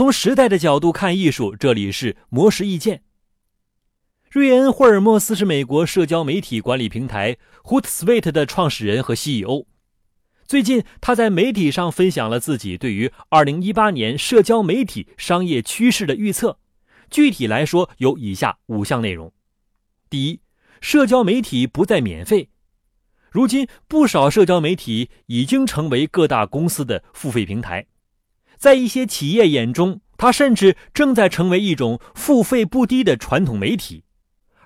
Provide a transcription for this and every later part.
从时代的角度看艺术，这里是魔石意见。瑞恩·霍尔莫斯是美国社交媒体管理平台 Hootsuite 的创始人和 CEO。最近，他在媒体上分享了自己对于2018年社交媒体商业趋势的预测。具体来说，有以下五项内容：第一，社交媒体不再免费。如今，不少社交媒体已经成为各大公司的付费平台。在一些企业眼中，它甚至正在成为一种付费不低的传统媒体。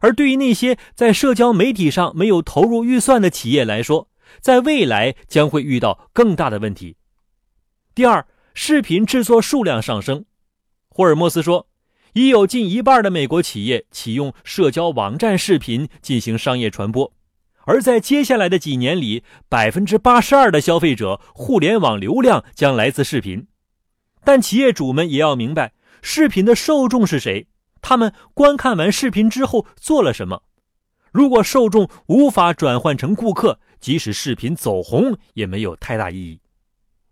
而对于那些在社交媒体上没有投入预算的企业来说，在未来将会遇到更大的问题。第二，视频制作数量上升。霍尔莫斯说，已有近一半的美国企业启用社交网站视频进行商业传播，而在接下来的几年里，百分之八十二的消费者互联网流量将来自视频。但企业主们也要明白，视频的受众是谁，他们观看完视频之后做了什么。如果受众无法转换成顾客，即使视频走红也没有太大意义。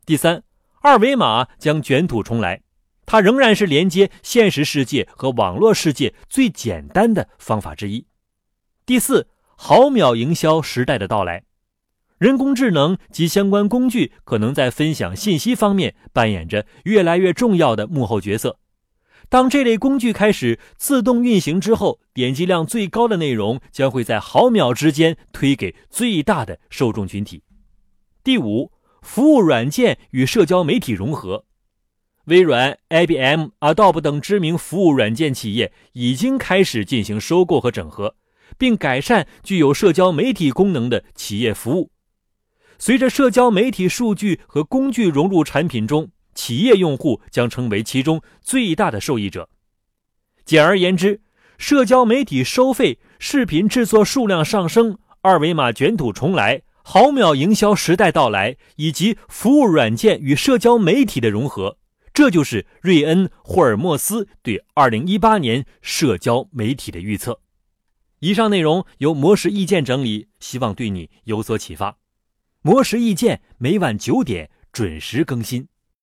第三，二维码将卷土重来，它仍然是连接现实世界和网络世界最简单的方法之一。第四，毫秒营销时代的到来。人工智能及相关工具可能在分享信息方面扮演着越来越重要的幕后角色。当这类工具开始自动运行之后，点击量最高的内容将会在毫秒之间推给最大的受众群体。第五，服务软件与社交媒体融合。微软、IBM、Adobe 等知名服务软件企业已经开始进行收购和整合，并改善具有社交媒体功能的企业服务。随着社交媒体数据和工具融入产品中，企业用户将成为其中最大的受益者。简而言之，社交媒体收费、视频制作数量上升、二维码卷土重来、毫秒营销时代到来，以及服务软件与社交媒体的融合，这就是瑞恩·霍尔莫斯对2018年社交媒体的预测。以上内容由魔石意见整理，希望对你有所启发。魔石意见每晚九点准时更新。